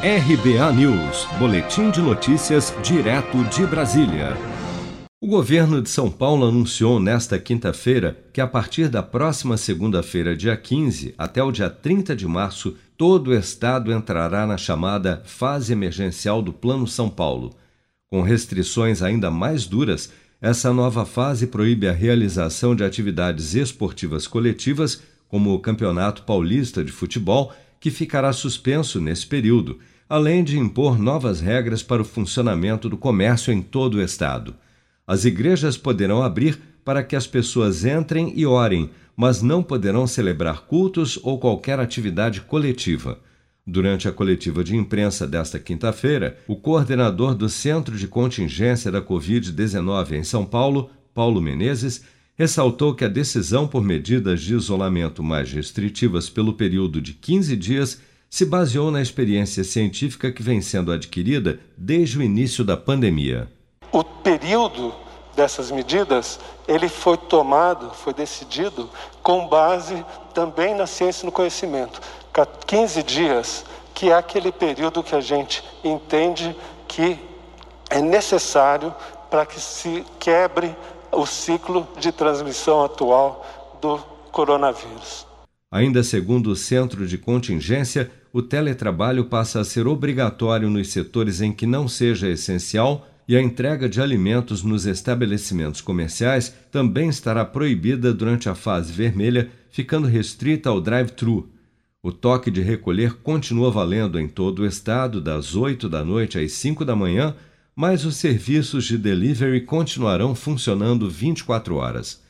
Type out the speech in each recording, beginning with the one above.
RBA News, Boletim de Notícias, direto de Brasília. O governo de São Paulo anunciou nesta quinta-feira que, a partir da próxima segunda-feira, dia 15, até o dia 30 de março, todo o estado entrará na chamada fase emergencial do Plano São Paulo. Com restrições ainda mais duras, essa nova fase proíbe a realização de atividades esportivas coletivas, como o Campeonato Paulista de Futebol que ficará suspenso nesse período, além de impor novas regras para o funcionamento do comércio em todo o estado. As igrejas poderão abrir para que as pessoas entrem e orem, mas não poderão celebrar cultos ou qualquer atividade coletiva. Durante a coletiva de imprensa desta quinta-feira, o coordenador do Centro de Contingência da Covid-19 em São Paulo, Paulo Menezes, ressaltou que a decisão por medidas de isolamento mais restritivas pelo período de 15 dias se baseou na experiência científica que vem sendo adquirida desde o início da pandemia. O período dessas medidas, ele foi tomado, foi decidido com base também na ciência e no conhecimento. 15 dias, que é aquele período que a gente entende que é necessário para que se quebre o ciclo de transmissão atual do coronavírus. Ainda segundo o Centro de Contingência, o teletrabalho passa a ser obrigatório nos setores em que não seja essencial e a entrega de alimentos nos estabelecimentos comerciais também estará proibida durante a fase vermelha, ficando restrita ao drive-thru. O toque de recolher continua valendo em todo o estado das 8 da noite às 5 da manhã mas os serviços de delivery continuarão funcionando 24 horas.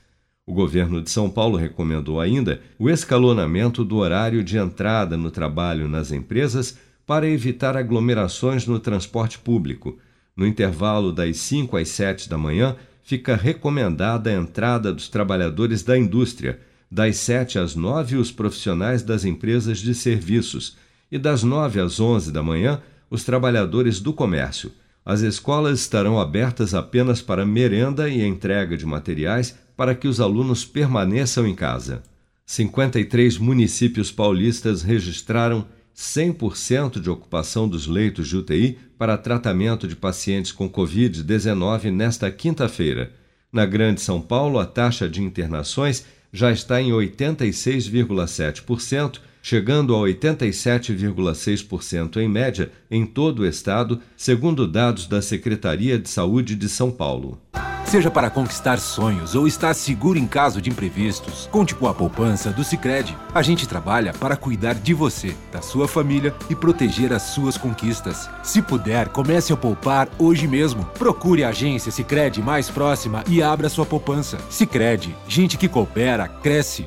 O governo de São Paulo recomendou ainda o escalonamento do horário de entrada no trabalho nas empresas para evitar aglomerações no transporte público. No intervalo das 5 às 7 da manhã, fica recomendada a entrada dos trabalhadores da indústria, das 7 às 9 os profissionais das empresas de serviços e das 9 às 11 da manhã os trabalhadores do comércio. As escolas estarão abertas apenas para merenda e entrega de materiais para que os alunos permaneçam em casa. 53 municípios paulistas registraram 100% de ocupação dos leitos de UTI para tratamento de pacientes com Covid-19 nesta quinta-feira. Na Grande São Paulo, a taxa de internações já está em 86,7%, chegando a 87,6% em média em todo o estado, segundo dados da Secretaria de Saúde de São Paulo. Seja para conquistar sonhos ou estar seguro em caso de imprevistos, conte com a poupança do Sicredi. A gente trabalha para cuidar de você, da sua família e proteger as suas conquistas. Se puder, comece a poupar hoje mesmo. Procure a agência Sicredi mais próxima e abra sua poupança. Sicredi, gente que coopera cresce.